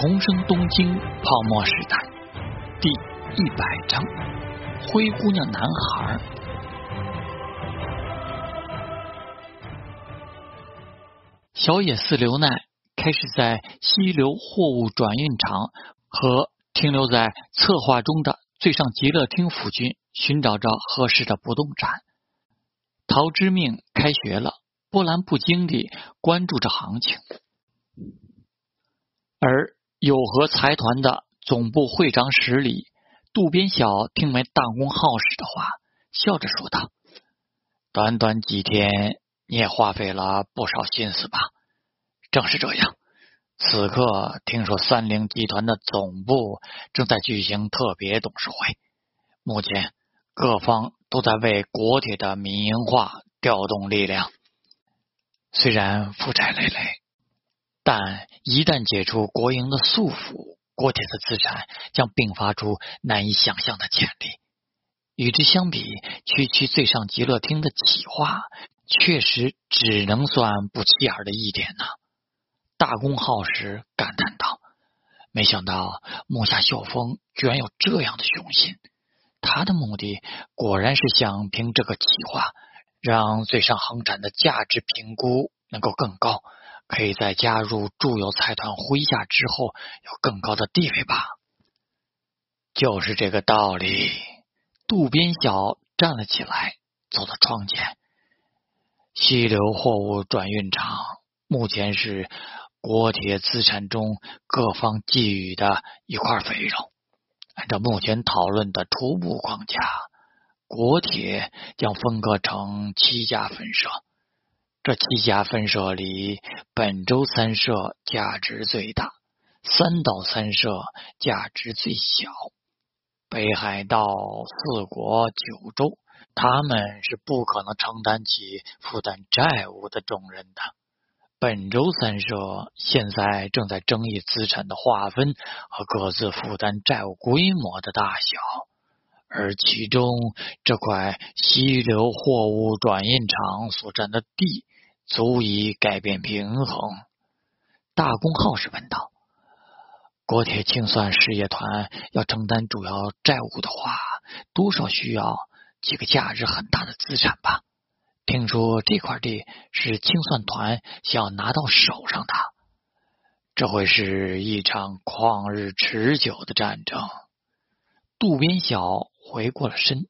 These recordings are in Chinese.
重生东京泡沫时代第一百章：灰姑娘男孩。小野寺留奈开始在溪流货物转运场和停留在策划中的最上极乐厅附近寻找着合适的不动产。陶之命开学了，波澜不惊地关注着行情，而。有和财团的总部会长室里，渡边晓听完大公浩时的话，笑着说道：“短短几天，你也花费了不少心思吧？”正是这样。此刻听说三菱集团的总部正在举行特别董事会，目前各方都在为国铁的民营化调动力量。虽然负债累累。但一旦解除国营的束缚，国铁的资产将迸发出难以想象的潜力。与之相比，区区最上极乐厅的企划，确实只能算不起眼的一点呢。大公好时感叹道：“没想到木下秀峰居然有这样的雄心，他的目的果然是想凭这个企划，让最上航展的价值评估能够更高。”可以在加入住友财团麾下之后有更高的地位吧？就是这个道理。渡边晓站了起来，走到窗前。溪流货物转运厂目前是国铁资产中各方觊觎的一块肥肉。按照目前讨论的初步框架，国铁将分割成七家分社。这七家分社里，本州三社价值最大，三岛三社价值最小。北海道、四国、九州，他们是不可能承担起负担债务的重任的。本州三社现在正在争议资产的划分和各自负担债务规模的大小，而其中这块溪流货物转运厂所占的地。足以改变平衡。大公号是问道：“国铁清算事业团要承担主要债务的话，多少需要几个价值很大的资产吧？听说这块地是清算团想要拿到手上的，这会是一场旷日持久的战争。”渡边晓回过了身，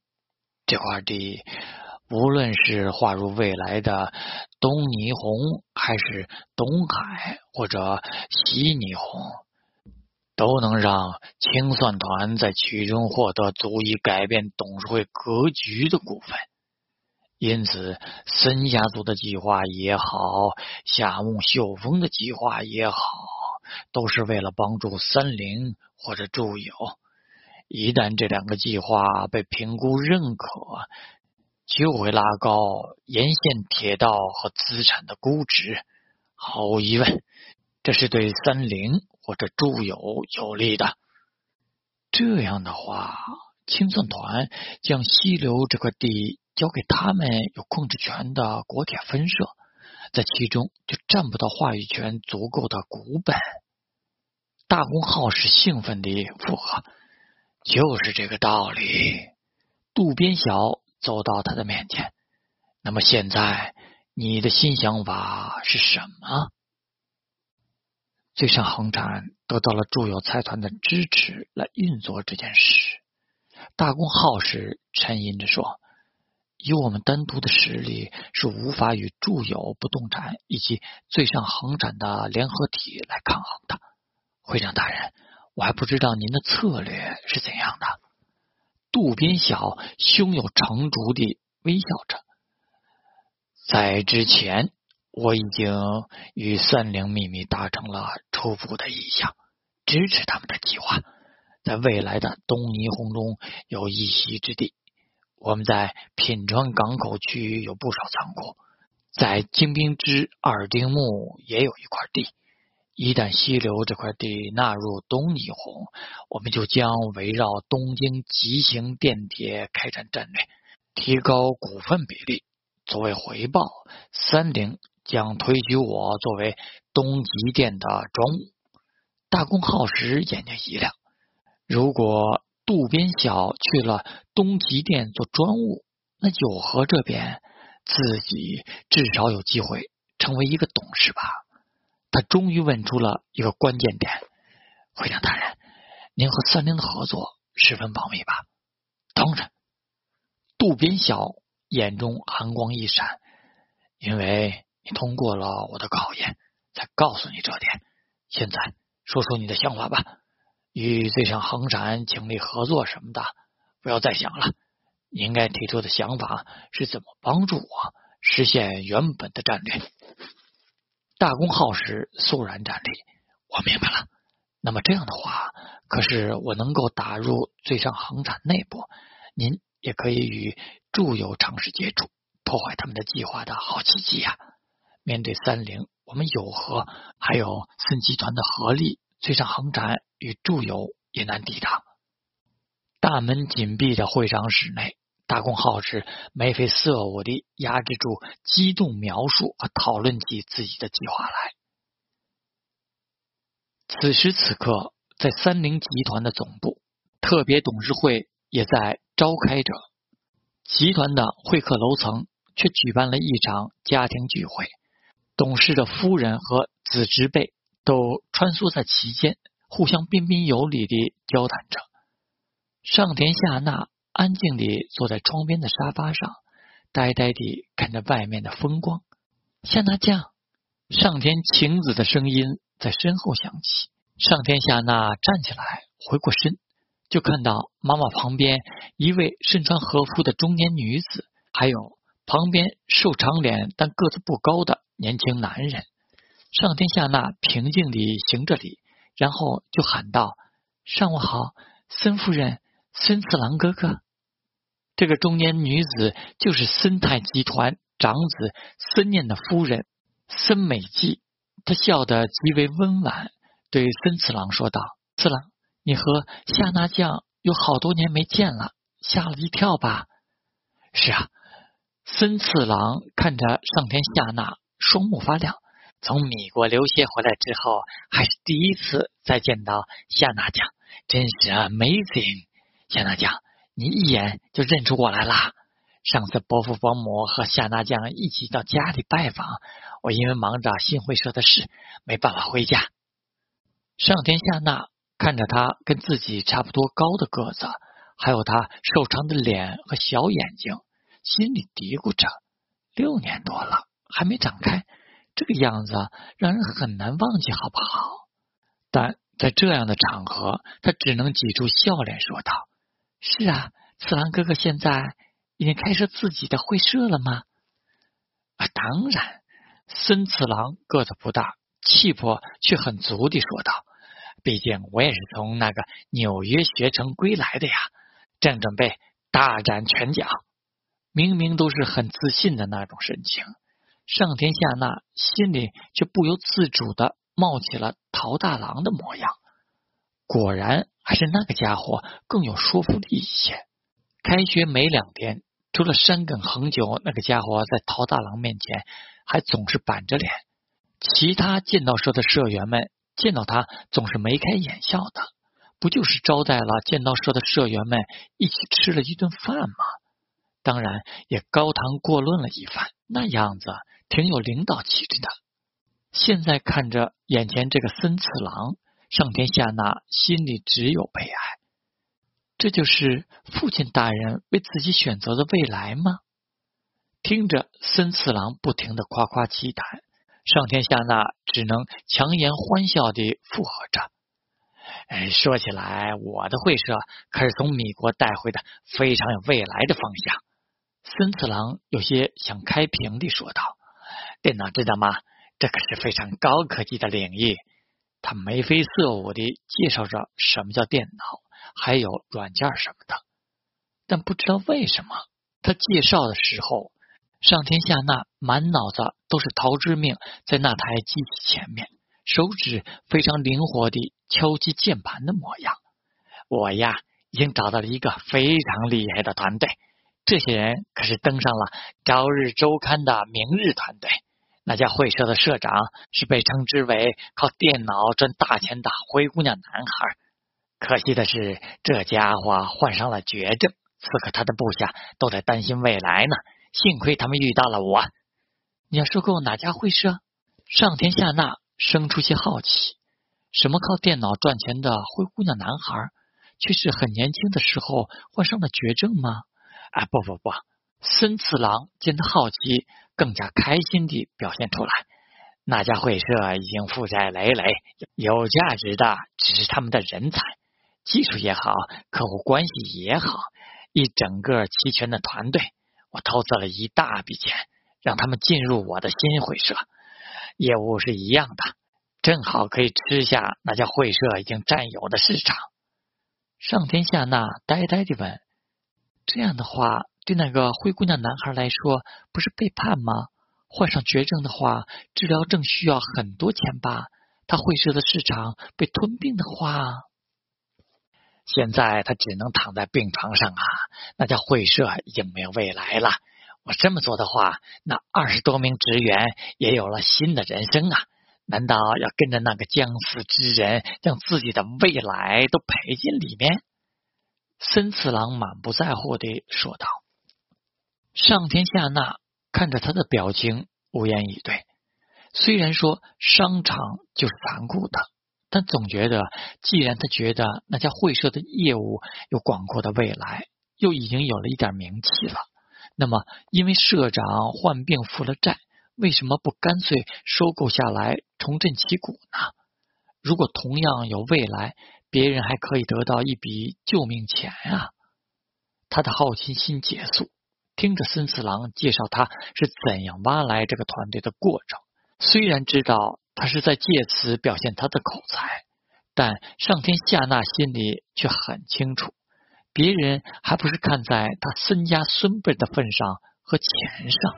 这块地。无论是划入未来的东霓虹，还是东海或者西霓虹，都能让清算团在其中获得足以改变董事会格局的股份。因此，森家族的计划也好，夏目秀峰的计划也好，都是为了帮助森林或者住友。一旦这两个计划被评估认可，就会拉高沿线铁道和资产的估值。毫无疑问，这是对三菱或者住友有利的。这样的话，清算团将溪流这块地交给他们有控制权的国铁分社，在其中就占不到话语权足够的股本。大公号是兴奋地附和：“就是这个道理。”渡边晓。走到他的面前，那么现在你的新想法是什么？最上航展得到了住友财团的支持来运作这件事。大公浩时沉吟着说：“以我们单独的实力是无法与住友不动产以及最上航展的联合体来抗衡的。”会长大人，我还不知道您的策略是怎样的。渡边晓胸有成竹地微笑着，在之前我已经与三菱秘密达成了初步的意向，支持他们的计划，在未来的东霓虹中有一席之地。我们在品川港口区域有不少仓库，在精兵之二丁目也有一块地。一旦溪流这块地纳入东霓虹，我们就将围绕东京急行电铁开展战略，提高股份比例。作为回报，三菱将推举我作为东极电的专务。大公耗时眼睛一亮，如果渡边晓去了东极电做专务，那九和这边自己至少有机会成为一个董事吧。他终于问出了一个关键点：会长大人，您和三菱的合作十分保密吧？当然。渡边晓眼中寒光一闪，因为你通过了我的考验，才告诉你这点。现在说说你的想法吧，与最上恒闪请立合作什么的，不要再想了。你应该提出的想法是怎么帮助我实现原本的战略。大功耗时肃然站立，我明白了。那么这样的话，可是我能够打入最上恒产内部，您。也可以与驻友尝试接触，破坏他们的计划的好契机呀！面对三菱，我们有和还有森集团的合力，最上航展与驻友也难抵挡。大门紧闭的会场室内，大公号是眉飞色舞地压制住激动描述和讨论起自己的计划来。此时此刻，在三菱集团的总部，特别董事会也在。召开着，集团的会客楼层却举办了一场家庭聚会，董事的夫人和子侄辈都穿梭在其间，互相彬彬有礼地交谈着。上田夏娜安静地坐在窗边的沙发上，呆呆地看着外面的风光。夏娜酱，上天晴子的声音在身后响起。上天夏娜站起来，回过身。就看到妈妈旁边一位身穿和服的中年女子，还有旁边瘦长脸但个子不高的年轻男人。上天下那平静地行着礼，然后就喊道：“上午好，森夫人，孙次郎哥哥。”这个中年女子就是森泰集团长子森念的夫人森美纪。她笑得极为温婉，对孙次郎说道：“次郎。”你和夏娜酱有好多年没见了，吓了一跳吧？是啊，森次郎看着上天夏娜，双目发亮。从米国留学回来之后，还是第一次再见到夏娜酱，真是 amazing！夏娜酱，你一眼就认出我来啦。上次伯父伯母和夏娜酱一起到家里拜访，我因为忙着新会社的事，没办法回家。上天夏娜。看着他跟自己差不多高的个子，还有他瘦长的脸和小眼睛，心里嘀咕着：六年多了还没长开，这个样子让人很难忘记，好不好？但在这样的场合，他只能挤出笑脸说道：“是啊，次郎哥哥现在已经开设自己的会社了吗？”啊，当然。孙次郎个子不大，气魄却很足地说道。毕竟我也是从那个纽约学成归来的呀，正准备大展拳脚。明明都是很自信的那种神情，上天下那心里却不由自主的冒起了陶大郎的模样。果然还是那个家伙更有说服力一些。开学没两天，除了山梗恒久那个家伙在陶大郎面前还总是板着脸，其他剑道社的社员们。见到他总是眉开眼笑的，不就是招待了剑道社的社员们一起吃了一顿饭吗？当然也高谈阔论了一番，那样子挺有领导气质的。现在看着眼前这个森次郎，上天下那心里只有悲哀。这就是父亲大人为自己选择的未来吗？听着森次郎不停的夸夸其谈。上天下那只能强颜欢笑地附和着。哎，说起来，我的会社可是从米国带回的非常有未来的方向。孙次郎有些想开屏地说道：“电脑知道吗？这可是非常高科技的领域。”他眉飞色舞地介绍着什么叫电脑，还有软件什么的。但不知道为什么，他介绍的时候。上天下那满脑子都是陶之命在那台机器前面，手指非常灵活地敲击键盘的模样。我呀，已经找到了一个非常厉害的团队，这些人可是登上了《朝日周刊》的明日团队。那家会社的社长是被称之为靠电脑赚大钱的灰姑娘男孩。可惜的是，这家伙患上了绝症，此刻他的部下都在担心未来呢。幸亏他们遇到了我。你要收购哪家会社？上天下那生出些好奇。什么靠电脑赚钱的灰姑娘男孩，却是很年轻的时候患上了绝症吗？啊，不不不！森次郎见他好奇，更加开心地表现出来。那家会社已经负债累累，有价值的只是他们的人才。技术也好，客户关系也好，一整个齐全的团队。我投资了一大笔钱，让他们进入我的新会社，业务是一样的，正好可以吃下那家会社已经占有的市场。上天下那呆呆地问：“这样的话，对那个灰姑娘男孩来说，不是背叛吗？患上绝症的话，治疗正需要很多钱吧？他会社的市场被吞并的话……”现在他只能躺在病床上啊！那家会社已经没有未来了。我这么做的话，那二十多名职员也有了新的人生啊！难道要跟着那个将死之人，将自己的未来都赔进里面？森次郎满不在乎地说道。上天下那看着他的表情，无言以对。虽然说商场就是残酷的。但总觉得，既然他觉得那家会社的业务有广阔的未来，又已经有了一点名气了，那么因为社长患病负了债，为什么不干脆收购下来重振旗鼓呢？如果同样有未来，别人还可以得到一笔救命钱啊！他的好奇心结束，听着孙次郎介绍他是怎样挖来这个团队的过程，虽然知道。他是在借此表现他的口才，但上天下那心里却很清楚，别人还不是看在他孙家孙辈的份上和钱上。